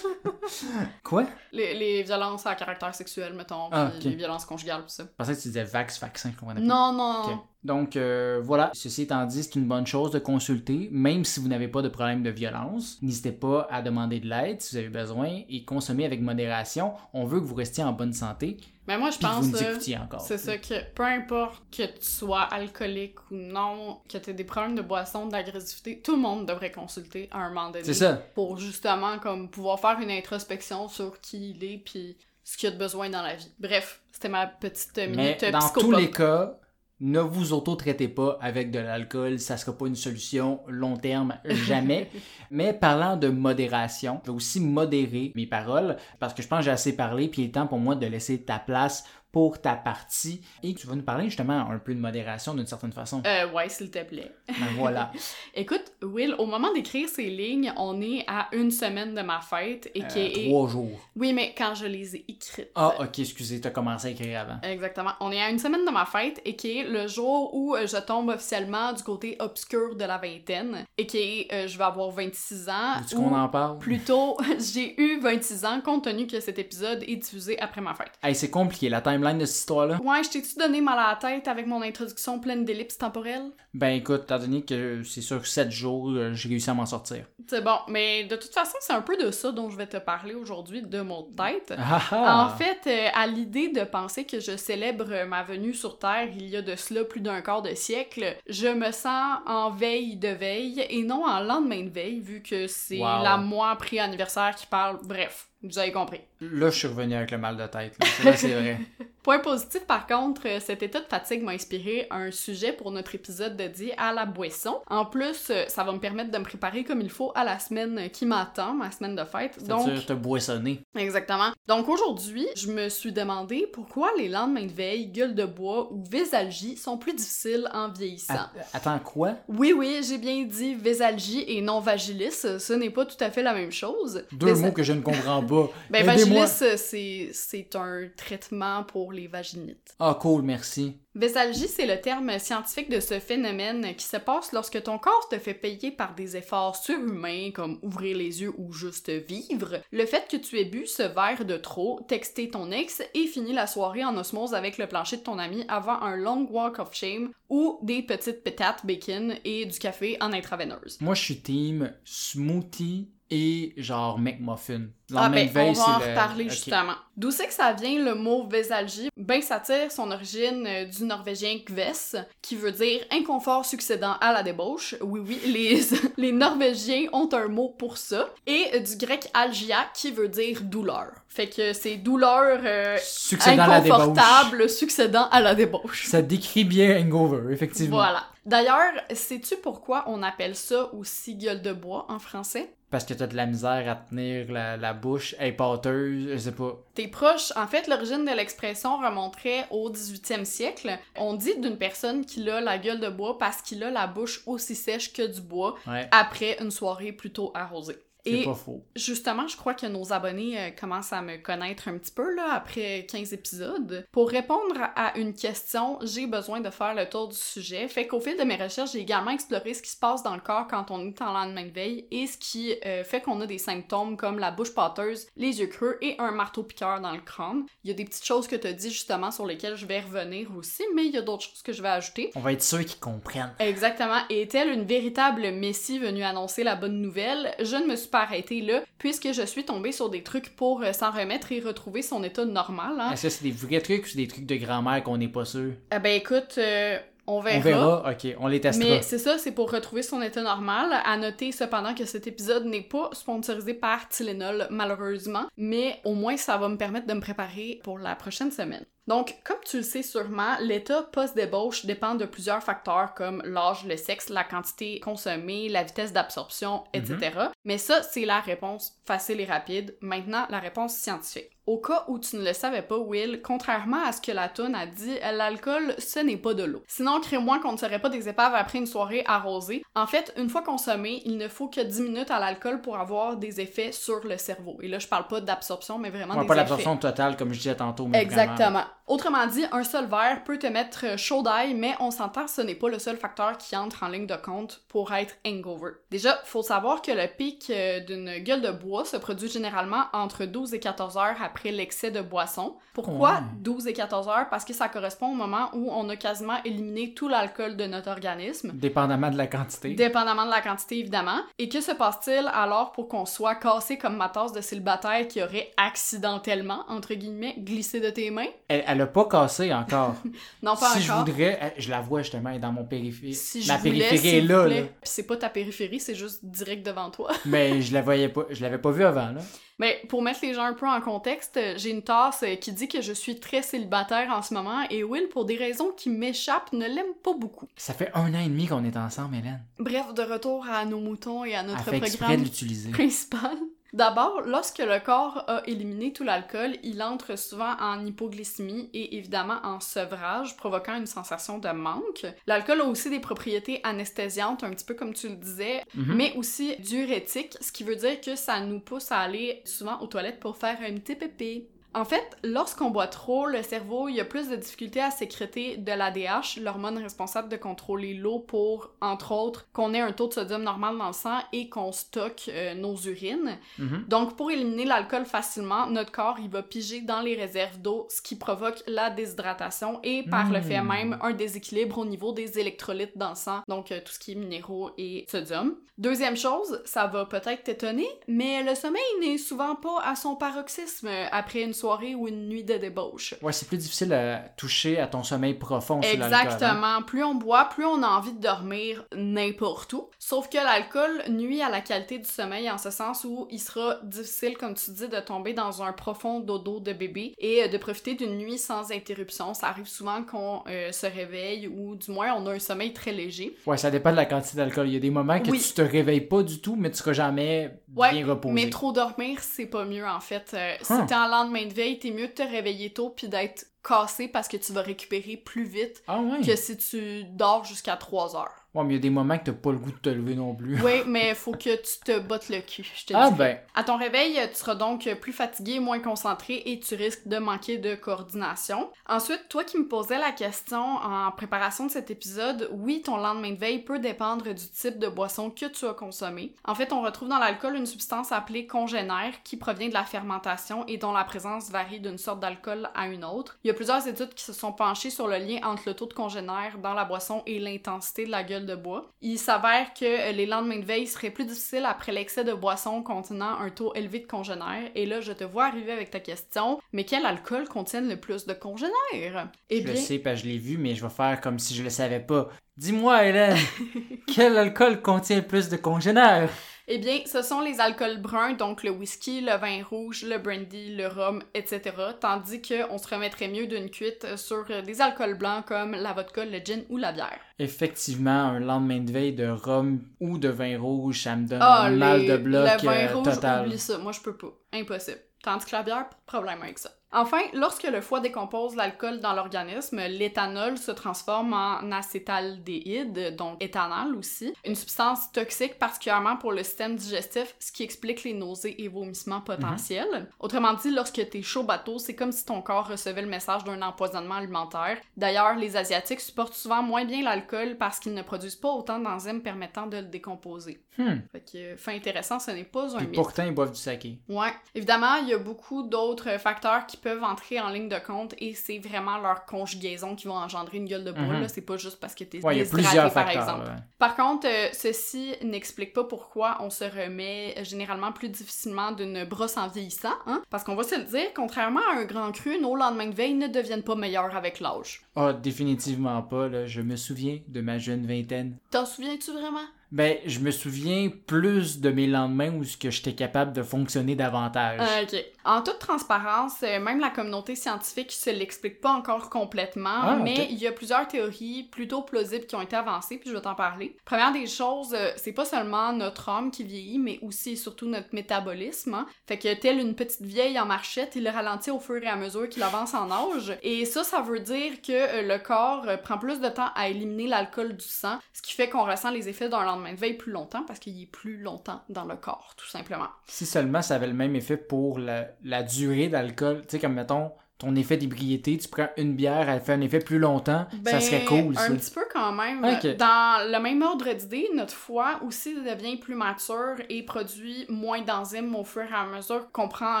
Quoi? les, les violences à caractère sexuel, mettons, Ah, les violences conjugales, pis ça. Je pensais que tu disais vax, vaccin, je comprenais pas. Non, non. Donc euh, voilà, ceci étant dit, c'est une bonne chose de consulter, même si vous n'avez pas de problème de violence. N'hésitez pas à demander de l'aide si vous avez besoin et consommer avec modération. On veut que vous restiez en bonne santé, Mais moi, je que pense encore. c'est ça que peu importe que tu sois alcoolique ou non, que tu aies des problèmes de boisson, d'agressivité, tout le monde devrait consulter à un moment donné. C'est ça. Pour justement comme pouvoir faire une introspection sur qui il est puis ce qu'il a de besoin dans la vie. Bref, c'était ma petite Mais minute euh, dans tous les cas, ne vous auto-traitez pas avec de l'alcool, ça sera pas une solution long terme, jamais. Mais parlant de modération, je vais aussi modérer mes paroles parce que je pense que j'ai assez parlé, puis il est temps pour moi de laisser ta place pour ta partie et tu vas nous parler justement un peu de modération d'une certaine façon. Euh, ouais, s'il te plaît. Ben voilà. Écoute, Will, au moment d'écrire ces lignes, on est à une semaine de ma fête et qui Euh, est... Trois jours. Oui, mais quand je les ai écrites. Ah, ok, excusez, t'as commencé à écrire avant. Exactement. On est à une semaine de ma fête et qui est le jour où euh, je tombe officiellement du côté obscur de la vingtaine et qui est euh, je vais avoir 26 ans. Ou qu'on en parle? Plutôt, j'ai eu 26 ans compte tenu que cet épisode est diffusé après ma fête. Hey, c'est compliqué, la timeline de cette histoire-là? Ouais, je t'ai-tu donné mal à la tête avec mon introduction pleine d'ellipses temporelles? Ben écoute, étant donné que c'est sur 7 jours, euh, j'ai réussi à m'en sortir. C'est bon, mais de toute façon, c'est un peu de ça dont je vais te parler aujourd'hui, de mon tête. Ah ah! En fait, euh, à l'idée de penser que je célèbre ma venue sur Terre il y a de cela plus d'un quart de siècle, je me sens en veille de veille et non en lendemain de veille, vu que c'est Wow. la moi pré-anniversaire qui parle. Bref, vous avez compris. Là, je suis revenu avec le mal de tête. Là, c'est vrai. Point positif, par contre, euh, cet état de fatigue m'a inspiré un sujet pour notre épisode dédié à la boisson. En plus, euh, ça va me permettre de me préparer comme il faut à la semaine qui m'attend, ma semaine de fête. Donc, te boissonner. Exactement. Donc aujourd'hui, je me suis demandé pourquoi les lendemains de veille, gueule de bois ou vésalgie sont plus difficiles en vieillissant. Att- Attends, quoi? Oui, oui, j'ai bien dit vésalgie et non vagilis. Ce n'est pas tout à fait la même chose. Deux mots que je ne comprends pas. Ben, vagilis, c'est, c'est un traitement pour les vaginites. Ah, cool, merci. Vésalgie, c'est le terme scientifique de ce phénomène qui se passe lorsque ton corps te fait payer par des efforts surhumains comme ouvrir les yeux ou juste vivre, le fait que tu aies bu ce verre de trop, texté ton ex et fini la soirée en osmose avec le plancher de ton ami avant un long walk of shame ou des petites pétates bacon et du café en intraveineuse. Moi, je suis team smoothie et genre McMuffin. Ah ben, veille, on va en le- reparler justement. D'où c'est que ça vient le mot vésalgie? Ben, ça tire son origine euh, du norvégien kves, qui veut dire inconfort succédant à la débauche. Oui, oui, les, les Norvégiens ont un mot pour ça. Et euh, du grec algia, qui veut dire douleur. Fait que c'est douleur euh, Succédant à inconfortable succédant à la débauche. Ça décrit bien Hangover, effectivement. Voilà. D'ailleurs, sais-tu pourquoi on appelle ça aussi gueule de bois en français? Parce que t'as de la misère à tenir la, la bouche épateuse, je sais pas. T'es proche. En fait, l'origine de l'expression remonterait au 18e siècle. On dit d'une personne qui a la gueule de bois parce qu'il a la bouche aussi sèche que du bois Ouais, après une soirée plutôt arrosée. C'est Et pas faux. justement, je crois que nos abonnés euh, commencent à me connaître un petit peu là après 15 épisodes. Pour répondre à une question, j'ai besoin de faire le tour du sujet. Fait qu'au fil de mes recherches, j'ai également exploré ce qui se passe dans le corps quand on est en lendemain de veille et ce qui euh, fait qu'on a des symptômes comme la bouche pâteuse, les yeux creux et un marteau piqueur dans le crâne. Il y a des petites choses que tu as dit justement sur lesquelles je vais revenir aussi, mais il y a d'autres choses que je vais ajouter. On va être sûr qu'ils comprennent. Exactement. Et est-elle une véritable messie venue annoncer la bonne nouvelle? Je ne me suis pas arrêtée là, puisque je suis tombée sur des trucs pour euh, s'en remettre et retrouver son état normal. Hein. Est-ce que c'est des vrais trucs ou c'est des trucs de grand-mère qu'on n'est pas sûr? Eh ben écoute, euh, on verra. On verra, ok, on les testera. Mais c'est ça, c'est pour retrouver son état normal. À noter cependant que cet épisode n'est pas sponsorisé par Tylenol, malheureusement, mais au moins ça va me permettre de me préparer pour la prochaine semaine. Donc, comme tu le sais sûrement, l'état post-débauche dépend de plusieurs facteurs comme l'âge, le sexe, la quantité consommée, la vitesse d'absorption, etc. Mais ça, c'est la réponse facile et rapide. Maintenant, la réponse scientifique. Au cas où tu ne le savais pas, Will, contrairement à ce que la toune a dit, l'alcool, ce n'est pas de l'eau. Sinon, crée-moi qu'on ne serait pas des épaves après une soirée arrosée. En fait, une fois consommé, il ne faut que 10 minutes à l'alcool pour avoir des effets sur le cerveau. Et là, je parle pas d'absorption, mais vraiment Ouais, des pas effets. l'absorption totale, comme je disais tantôt. Mais Exactement. Autrement dit, un seul verre peut te mettre chaud d'ail, mais on s'entend, ce n'est pas le seul facteur qui entre en ligne de compte pour être hangover. Déjà, faut savoir que le pic euh, d'une gueule de bois se produit généralement entre 12 et 14 heures après l'excès de boisson. Pourquoi Ouais. 12 et 14 heures? Parce que ça correspond au moment où on a quasiment éliminé tout l'alcool de notre organisme. Dépendamment de la quantité. Dépendamment de la quantité, évidemment. Et que se passe-t-il alors pour qu'on soit cassé comme ma tasse de célibataire qui aurait accidentellement, entre guillemets, glissé de tes mains? Elle, elle a pas cassé encore. Non, pas si encore. je voudrais, je la vois justement, elle est dans mon périphérie. Si je Ma voulais, périphérie s'il est là, c'est pas ta périphérie, c'est juste direct devant toi. Mais je la voyais pas, je l'avais pas vue avant, là. Mais pour mettre les gens un peu en contexte, j'ai une tasse euh, qui dit que je suis très célibataire en ce moment et Will, pour des raisons qui m'échappent, ne l'aime pas beaucoup. Ça fait un an et demi qu'on est ensemble, Hélène. Bref, de retour à nos moutons et à Elle notre fait exprès de programme l'utiliser. principal. D'abord, lorsque le corps a éliminé tout l'alcool, il entre souvent en hypoglycémie et évidemment en sevrage, provoquant une sensation de manque. L'alcool a aussi des propriétés anesthésiantes, un petit peu comme tu le disais, Mhm. mais aussi diurétiques, ce qui veut dire que ça nous pousse à aller souvent aux toilettes pour faire un petit pépé. En fait, lorsqu'on boit trop, le cerveau il a plus de difficultés à sécréter de l'ADH, l'hormone responsable de contrôler l'eau pour, entre autres, qu'on ait un taux de sodium normal dans le sang et qu'on stocke euh, nos urines. Mhm. Donc, pour éliminer l'alcool facilement, notre corps il va piger dans les réserves d'eau, ce qui provoque la déshydratation et par le fait Mm. même un déséquilibre au niveau des électrolytes dans le sang, donc euh, tout ce qui est minéraux et sodium. Deuxième chose, ça va peut-être t'étonner, mais le sommeil n'est souvent pas à son paroxysme après une soirée ou une nuit de débauche. Ouais, c'est plus difficile à toucher à ton sommeil profond hein. Exactement. Plus on boit, plus on a envie de dormir n'importe où. Sauf que l'alcool nuit à la qualité du sommeil en ce sens où il sera difficile, comme tu dis, de tomber dans un profond dodo de bébé et euh, de profiter d'une nuit sans interruption. Ça arrive souvent qu'on euh, se réveille ou du moins on a un sommeil très léger. Ouais, ça dépend de la quantité d'alcool. Il y a des moments que Oui. tu te réveilles pas du tout, mais tu seras jamais Ouais, bien reposé. Mais trop dormir, c'est pas mieux en fait. Euh, Si Huh. t'es en lendemain de veille, t'es mieux de te réveiller tôt puis d'être cassé parce que tu vas récupérer plus vite Ah que si tu dors jusqu'à 3 heures. Ouais, mais il y a des moments que t'as pas le goût de te lever non plus. Oui, mais faut que tu te bottes le cul, je te Ah dis. ben, À ton réveil, tu seras donc plus fatigué, moins concentré et tu risques de manquer de coordination. Ensuite, toi qui me posais la question en préparation de cet épisode, oui, ton lendemain de veille peut dépendre du type de boisson que tu as consommé. En fait, on retrouve dans l'alcool une substance appelée congénère qui provient de la fermentation et dont la présence varie d'une sorte d'alcool à une autre. Il y a plusieurs études qui se sont penchées sur le lien entre le taux de congénère dans la boisson et l'intensité de la gueule de bois. Il s'avère que euh, les lendemains de veille seraient plus difficiles après l'excès de boissons contenant un taux élevé de congénère. Et là, je te vois arriver avec ta question, mais quel alcool contient le plus de congénère? Eh je bien, le sais, parce que je l'ai vu, mais je vais faire comme si je le savais pas. Dis-moi, Hélène, quel alcool contient le plus de congénères? Eh bien, ce sont les alcools bruns, donc le whisky, le vin rouge, le brandy, le rhum, etc. Tandis qu'on se remettrait mieux d'une cuite sur des alcools blancs comme la vodka, le gin ou la bière. Effectivement, un lendemain de veille de rhum ou de vin rouge, ça me donne Ah, un mal de bloc le vin euh, rouge, total. oublie ça. Moi, je peux pas. Impossible. Tandis que la bière, pas de problème avec ça. Enfin, lorsque le foie décompose l'alcool dans l'organisme, l'éthanol se transforme en acétaldéhyde, donc éthanol aussi, une substance toxique particulièrement pour le système digestif, ce qui explique les nausées et vomissements potentiels. Autrement dit, lorsque t'es chaud bateau, c'est comme si ton corps recevait le message d'un empoisonnement alimentaire. D'ailleurs, les Asiatiques supportent souvent moins bien l'alcool parce qu'ils ne produisent pas autant d'enzymes permettant de le décomposer. Hmm. Fait que, fin intéressant, ce n'est pas un mythe. pourtant, ils boivent du saké. Ouais. Évidemment, il y a beaucoup d'autres facteurs qui peuvent entrer en ligne de compte et c'est vraiment leur conjugaison qui va engendrer une gueule de boule. Mhm. là. C'est pas juste parce que t'es Ouais, déshydraté, par exemple. Par contre, euh, ceci n'explique pas pourquoi on se remet généralement plus difficilement d'une brosse en vieillissant, hein? Parce qu'on va se le dire, contrairement à un grand cru, nos lendemains de veille ne deviennent pas meilleurs avec l'âge. Ah, définitivement pas, là. Je me souviens de ma jeune vingtaine. T'en souviens-tu vraiment? Ben, je me souviens plus de mes lendemains où ce que j'étais capable de fonctionner davantage. Ah, ok. En toute transparence, euh, même la communauté scientifique se l'explique pas encore complètement, Ah, mais il y a plusieurs théories plutôt plausibles qui ont été avancées, puis je vais t'en parler. Première des choses, euh, c'est pas seulement notre âme qui vieillit, mais aussi et surtout notre métabolisme. hein. Fait que tel une petite vieille en marchette, il ralentit au fur et à mesure qu'il avance en âge. Et ça, ça veut dire que euh, le corps euh, prend plus de temps à éliminer l'alcool du sang, ce qui fait qu'on ressent les effets d'un lendemain de veille plus longtemps parce qu'il est plus longtemps dans le corps, tout simplement. Si seulement ça avait le même effet pour la, la durée d'alcool, tu sais, comme mettons, ton effet d'ébriété, tu prends une bière, elle fait un effet plus longtemps, ça Ben, serait cool, ça. Un petit peu quand même. Dans le même ordre d'idée, notre foie aussi devient plus mature et produit moins d'enzymes au fur et à mesure qu'on prend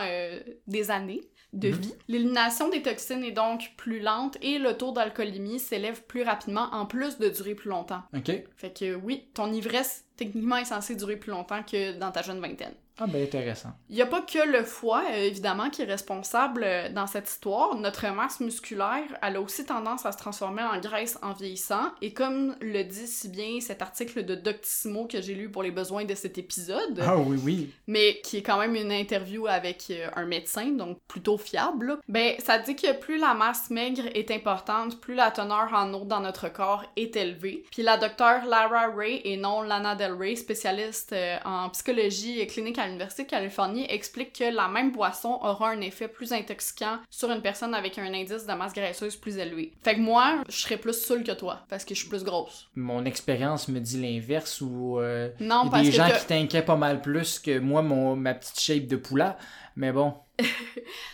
euh, des années de Mhm. vie. L'élimination des toxines est donc plus lente et le taux d'alcoolémie s'élève plus rapidement en plus de durer plus longtemps. Ok. Fait que oui, ton ivresse techniquement est censée durer plus longtemps que dans ta jeune vingtaine. Ah, ben intéressant. Il n'y a pas que le foie, euh, évidemment, qui est responsable euh, dans cette histoire. Notre masse musculaire, elle a aussi tendance à se transformer en graisse en vieillissant. Et comme le dit si bien cet article de Doctissimo que j'ai lu pour les besoins de cet épisode, Ah oui, oui. mais qui est quand même une interview avec euh, un médecin, donc plutôt fiable, là, ben ça dit que plus la masse maigre est importante, plus la teneur en eau dans notre corps est élevée. Puis la docteure Lara Ray, et non Lana Del Rey, spécialiste en psychologie clinique à l'Université de Californie explique que la même boisson aura un effet plus intoxicant sur une personne avec un indice de masse graisseuse plus élevé. Fait que moi, je serais plus saoule que toi, parce que je suis plus grosse. Mon expérience me dit l'inverse où euh, Non, il y a parce des gens qui t'inquiètent pas mal plus que moi, mon, ma petite shape de poulet. Mais bon,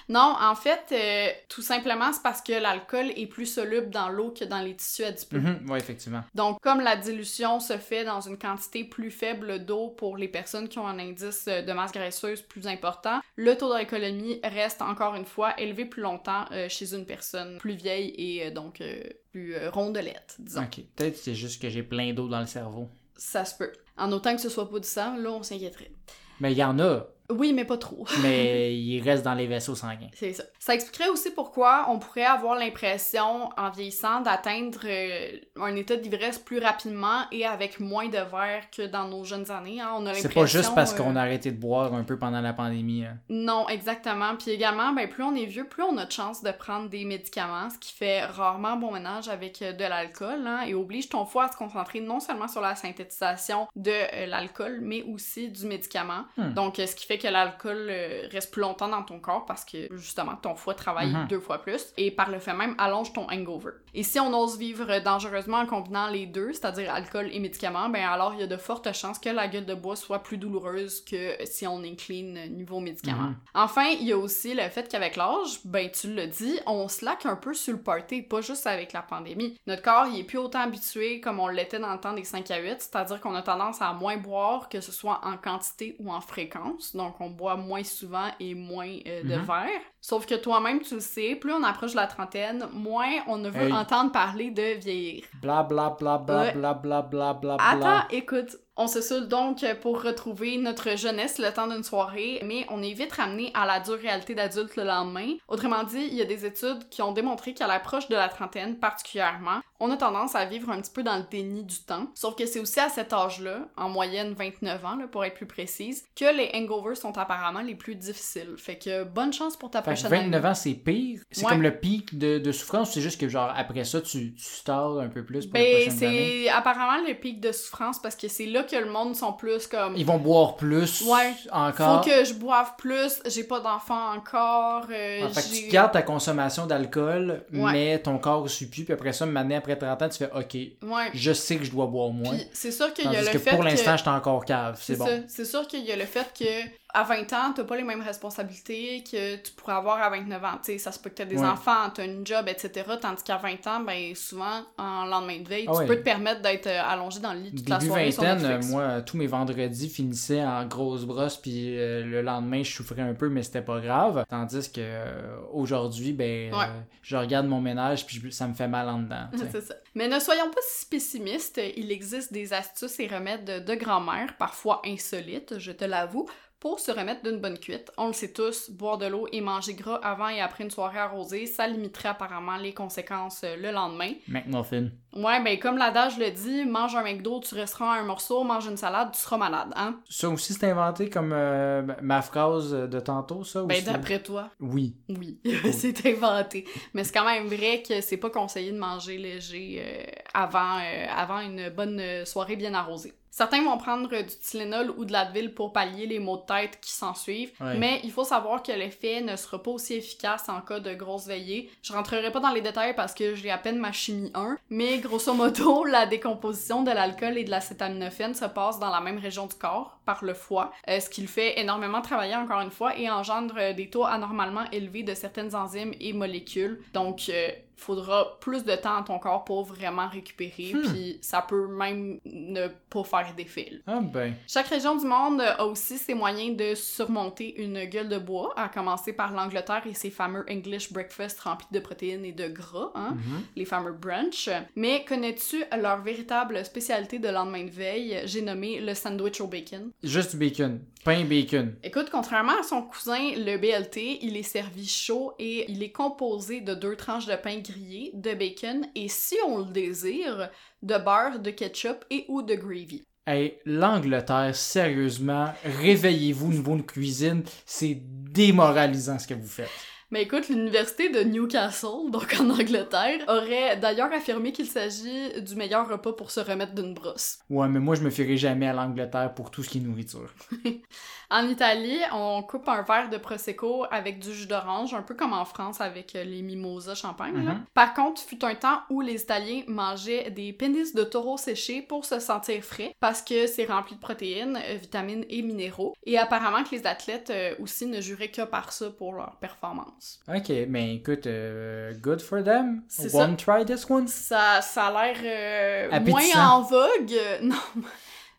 Non, en fait, euh, tout simplement, c'est parce que l'alcool est plus soluble dans l'eau que dans les tissus adipeux. Mhm, ouais, effectivement. Donc, comme la dilution se fait dans une quantité plus faible d'eau pour les personnes qui ont un indice euh, de masse graisseuse plus important, le taux d'alcoolémie reste encore une fois élevé plus longtemps euh, chez une personne plus vieille et euh, donc plus rondelette, disons. Ok, peut-être que c'est juste que j'ai plein d'eau dans le cerveau. Ça se peut. En autant que ce soit pas du sang, là, on s'inquiéterait. Mais il y en a, Oui, mais pas trop. mais il reste dans les vaisseaux sanguins. C'est ça. Ça expliquerait aussi pourquoi on pourrait avoir l'impression, en vieillissant, d'atteindre euh, un état d'ivresse plus rapidement et avec moins de verre que dans nos jeunes années. hein. On a C'est pas juste parce euh, qu'on a arrêté de boire un peu pendant la pandémie. hein. Non, exactement. Puis également, ben, plus on est vieux, plus on a de chance de prendre des médicaments, ce qui fait rarement bon ménage avec euh, de l'alcool, hein, et oblige ton foie à se concentrer non seulement sur la synthétisation de l'alcool, mais aussi du médicament. Hmm. Donc, ce qui fait que l'alcool euh, reste plus longtemps dans ton corps parce que, justement, ton foie travaille Mhm. deux fois plus, et par le fait même, allonge ton hangover. Et si on ose vivre dangereusement en combinant les deux, c'est-à-dire alcool et médicaments, ben alors il y a de fortes chances que la gueule de bois soit plus douloureuse que si on incline niveau médicaments. Mhm. Enfin, il y a aussi le fait qu'avec l'âge, ben tu l'as dit, on slack un peu sur le party, pas juste avec la pandémie. Notre corps, il est plus autant habitué comme on l'était dans le temps des 5 à 8, c'est-à-dire qu'on a tendance à moins boire, que ce soit en quantité ou en fréquence. Donc, on boit moins souvent et moins euh, de Mhm. verre. Sauf que toi-même, tu le sais, plus on approche de la trentaine, moins on ne veut Hey. entendre parler de vieillir. Bla bla bla bla Ouais. bla bla bla bla bla. Attends, écoute, on se saoule donc pour retrouver notre jeunesse le temps d'une soirée, mais on est vite ramené à la dure réalité d'adulte le lendemain. Autrement dit, il y a des études qui ont démontré qu'à l'approche de la trentaine particulièrement, on a tendance à vivre un petit peu dans le déni du temps. Sauf que c'est aussi à cet âge-là, en moyenne 29 ans là, pour être plus précise, que les hangovers sont apparemment les plus difficiles. Fait que bonne chance pour ta Fait prochaine année. 29 ans, c'est pire? C'est Ouais. comme le pic de, de souffrance. C'est juste que, genre, après ça, tu, tu un peu plus pour les Ben, prochaines années? c'est apparemment le pic de souffrance parce que c'est là que le monde sont plus comme Ils vont boire plus Ouais. encore? Faut que je boive plus, j'ai pas d'enfant encore. euh, fait que tu gardes ta consommation d'alcool, mais ton corps plus. Puis après ça, une année après 30 ans, tu fais OK, Ouais. je sais que je dois boire moins. C'est sûr qu'il y a le que fait pour que... l'instant, je suis encore cave. C'est bon. C'est sûr qu'il y a le fait que à 20 ans, t'as pas les mêmes responsabilités que tu pourrais avoir à 29 ans. Tu sais, ça se peut que t'aies des Ouais. enfants, t'as une job, etc. Tandis qu'à 20 ans, ben souvent, en lendemain de veille, Ah tu ouais. peux te permettre d'être euh, allongé dans le lit toute la Début soirée sur vingtaine, euh, moi, tous mes vendredis finissaient en grosse brosse, puis euh, le lendemain, je souffrais un peu, mais c'était pas grave. Tandis que euh, aujourd'hui, ben, Ouais. je regarde mon ménage, puis ça me fait mal en dedans. Mais ne soyons pas si pessimistes, il existe des astuces et remèdes de, de grand-mère, parfois insolites, je te l'avoue, pour se remettre d'une bonne cuite. On le sait tous, boire de l'eau et manger gras avant et après une soirée arrosée, ça limiterait apparemment les conséquences euh, le lendemain. McMuffin. Ouais, ben comme l'adage le dit, mange un McDo, tu resteras un morceau, mange une salade, tu seras malade, hein? Ça aussi, c'est inventé comme euh, ma phrase de tantôt, ça? ou Ben d'après toi, Oui. oui, c'est inventé. Mais c'est quand même vrai que c'est pas conseillé de manger léger euh, avant, euh, avant une bonne soirée bien arrosée. Certains vont prendre du Tylenol ou de l'Advil pour pallier les maux de tête qui s'en suivent, Ouais. mais il faut savoir que l'effet ne sera pas aussi efficace en cas de grosse veillée. Je rentrerai pas dans les détails parce que j'ai à peine ma chimie 1, mais grosso modo, la décomposition de l'alcool et de l'acétaminophène se passe dans la même région du corps, par le foie, euh, ce qui le fait énormément travailler encore une fois et engendre des taux anormalement élevés de certaines enzymes et molécules. Donc, euh, faudra plus de temps à ton corps pour vraiment récupérer, Hmm. puis ça peut même ne pas faire d'effet. Ah ben. Chaque région du monde a aussi ses moyens de surmonter une gueule de bois, à commencer par l'Angleterre et ses fameux English breakfast remplis de protéines et de gras, hein, mhm. les fameux brunch. Mais connais-tu leur véritable spécialité de lendemain de veille? J'ai nommé le sandwich au bacon. Juste du bacon. Pain bacon. Écoute, contrairement à son cousin, le BLT, il est servi chaud et il est composé de deux tranches de pain grillé, de bacon et, si on le désire, de beurre, de ketchup et ou de gravy. Hey, l'Angleterre, sérieusement, réveillez-vous au niveau de cuisine. C'est démoralisant ce que vous faites. Mais écoute, l'université de Newcastle, donc en Angleterre, aurait d'ailleurs affirmé qu'il s'agit du meilleur repas pour se remettre d'une brosse. Ouais, mais moi, je me fierai jamais à l'Angleterre pour tout ce qui est nourriture. En Italie, on coupe un verre de Prosecco avec du jus d'orange, un peu comme en France avec euh, les mimosas champagne. là. Mhm. Par contre, fut un temps où les Italiens mangeaient des pénis de taureau séchés pour se sentir frais, parce que c'est rempli de protéines, euh, vitamines et minéraux. Et apparemment que les athlètes euh, aussi ne juraient que par ça pour leur performance. Ok, mais écoute, euh, good for them. One try this one. Ça, ça a l'air euh, moins en vogue. Non,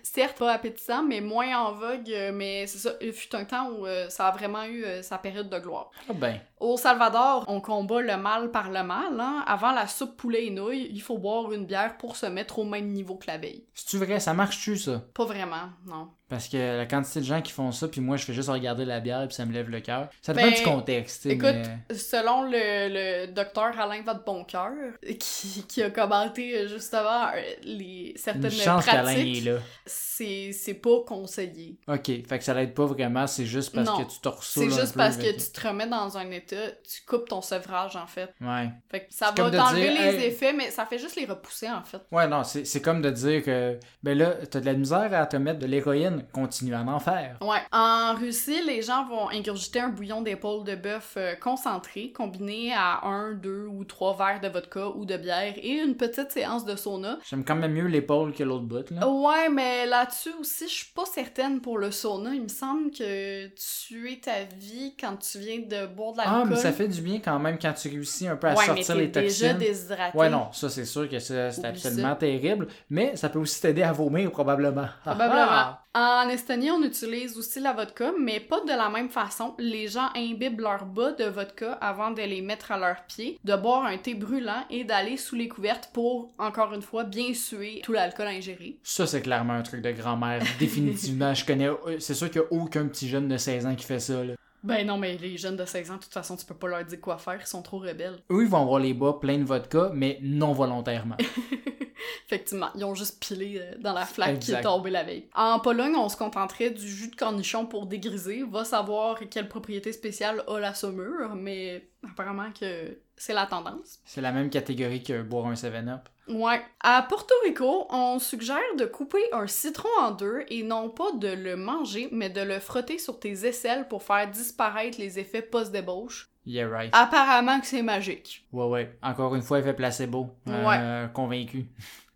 certes pas appétissant, mais moins en vogue. euh, Mais c'est ça, il fut un temps où euh, ça a vraiment eu euh, sa période de gloire. Ah ben. Au Salvador, on combat le mal par le mal. Hein? Avant la soupe poulet et nouilles, il faut boire une bière pour se mettre au même niveau que la veille. C'est-tu vrai? Ça marche-tu, ça? Pas vraiment, non. Parce que la quantité de gens qui font ça, puis moi, je fais juste regarder la bière, puis ça me lève le cœur. Ça Ben, dépend du contexte, Écoute, mais... selon le, le docteur Alain Vadeboncoeur, qui, qui a commenté euh, justement euh, les, certaines Une chance pratiques, c'est c'est pas conseillé. Ok, fait que ça l'aide pas vraiment, c'est juste parce Non, que tu te C'est ressoules un juste peu parce que tu te remets dans un état, tu coupes ton sevrage en fait. Ouais. Fait que ça va t'enlever dire, les hey- effets, mais ça fait juste les repousser en fait. Ouais, non, c'est c'est comme de dire que, ben là, t'as de la misère à te mettre de l'héroïne, continue à en faire. Ouais. En Russie, les gens vont ingurgiter un bouillon d'épaule de bœuf euh, concentré, combiné à un, deux ou trois verres de vodka ou de bière et une petite séance de sauna. J'aime quand même mieux l'épaule que l'autre bout, là. Ouais, mais là-dessus aussi, je suis pas certaine pour le sauna. Il me semble que tu es ta vie quand tu viens de boire de Ah, l'alcool. mais ça fait du bien quand même quand tu réussis un peu à ouais, mais sortir t'es les déjà toxines. déshydraté. Ouais, non, ça c'est sûr que c'est absolument terrible, mais ça peut aussi t'aider à vomir probablement. Probablement. Ah, En Estonie, on utilise aussi la vodka, mais pas de la même façon. Les gens imbibent leur bas de vodka avant de les mettre à leurs pieds, de boire un thé brûlant et d'aller sous les couvertes pour, encore une fois, bien suer tout l'alcool ingéré. Ça, c'est clairement un truc de grand-mère, définitivement. Je connais, euh, c'est sûr qu'il n'y a aucun petit jeune de 16 ans qui fait ça, là. Ben non, mais les jeunes de 16 ans, de toute façon, tu peux pas leur dire quoi faire, ils sont trop rebelles. Eux, ils vont avoir les bas pleins de vodka, mais non volontairement. Effectivement, ils ont juste pilé euh, dans la flaque qui est tombée la veille. En Pologne, on se contenterait du jus de cornichon pour dégriser. Va savoir quelle propriété spéciale a la saumure, mais apparemment que c'est la tendance. C'est la même catégorie que boire un 7-Up. Ouais. À Porto Rico, on suggère de couper un citron en deux et non pas de le manger, mais de le frotter sur tes aisselles pour faire disparaître les effets post-débauche. Yeah, right. Apparemment que c'est magique. Ouais, ouais. Encore une fois, effet placebo. Euh, Convaincu.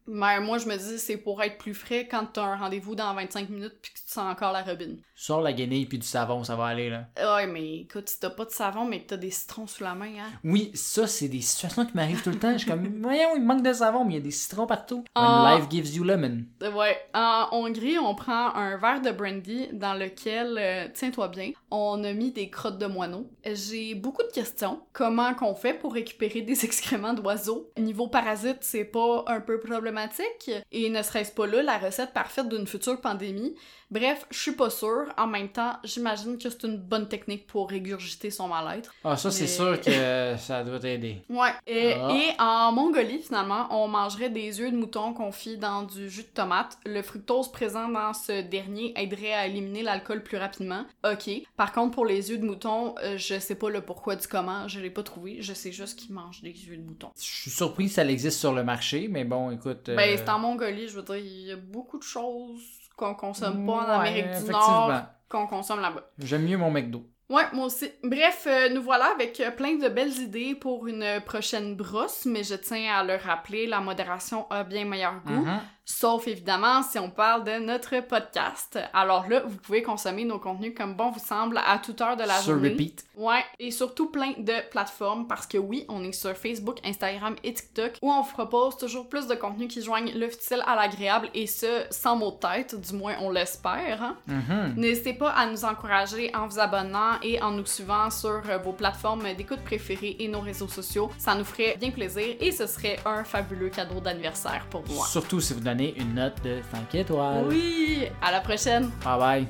Mais moi, je me dis, c'est pour être plus frais quand t'as un rendez-vous dans 25 minutes puis que sens encore la robine. Sors la guenille puis du savon, ça va aller, là. Ouais, mais écoute, si t'as pas de savon, mais que t'as des citrons sous la main, hein. Oui, ça, c'est des situations qui m'arrivent tout le temps. Je suis comme, voyons, il manque de savon, mais il y a des citrons partout. Ah. When life gives you lemon. Euh, Ouais. En Hongrie, on prend un verre de brandy dans lequel, euh, tiens-toi bien, on a mis des crottes de moineaux. J'ai beaucoup de questions. Comment qu'on fait pour récupérer des excréments d'oiseaux? Niveau parasite, c'est pas un peu problématique? Et ne serait-ce pas là la recette parfaite d'une future pandémie? Bref, je suis pas sûre. En même temps, j'imagine que c'est une bonne technique pour régurgiter son mal-être. Ah, ça, c'est sûr que ça doit t'aider. Ouais. Et, Ah. et en Mongolie, finalement, on mangerait des œufs de mouton confits dans du jus de tomate. Le fructose présent dans ce dernier aiderait à éliminer l'alcool plus rapidement. Ok. Par contre, pour les œufs de mouton, euh, je sais pas le pourquoi du comment, je l'ai pas trouvé. Je sais juste qu'ils mangent des œufs de mouton. Je suis surpris que ça existe sur le marché, mais bon, écoute. euh, Ben, c'est en Mongolie, je veux dire, il y a beaucoup de choses qu'on consomme pas en ouais, Amérique du. Nord qu'on consomme là-bas. J'aime mieux mon McDo. Ouais, moi aussi. Bref, euh, nous voilà avec euh, plein de belles idées pour une prochaine brosse, mais je tiens à le rappeler, la modération a bien meilleur goût. Mhm. Sauf évidemment si on parle de notre podcast. Alors là, vous pouvez consommer nos contenus comme bon vous semble à toute heure de la Sur journée. repeat. Ouais, et surtout plein de plateformes parce que oui, on est sur Facebook, Instagram et TikTok où on vous propose toujours plus de contenus qui joignent le futile à l'agréable et ce, sans mot de tête, du moins on l'espère. hein. Mhm. N'hésitez pas à nous encourager en vous abonnant et en nous suivant sur euh, vos plateformes d'écoute préférées et nos réseaux sociaux. Ça nous ferait bien plaisir et ce serait un fabuleux cadeau d'anniversaire pour moi. Surtout si vous une note de 5 étoiles. Oui, à la prochaine. Bye bye.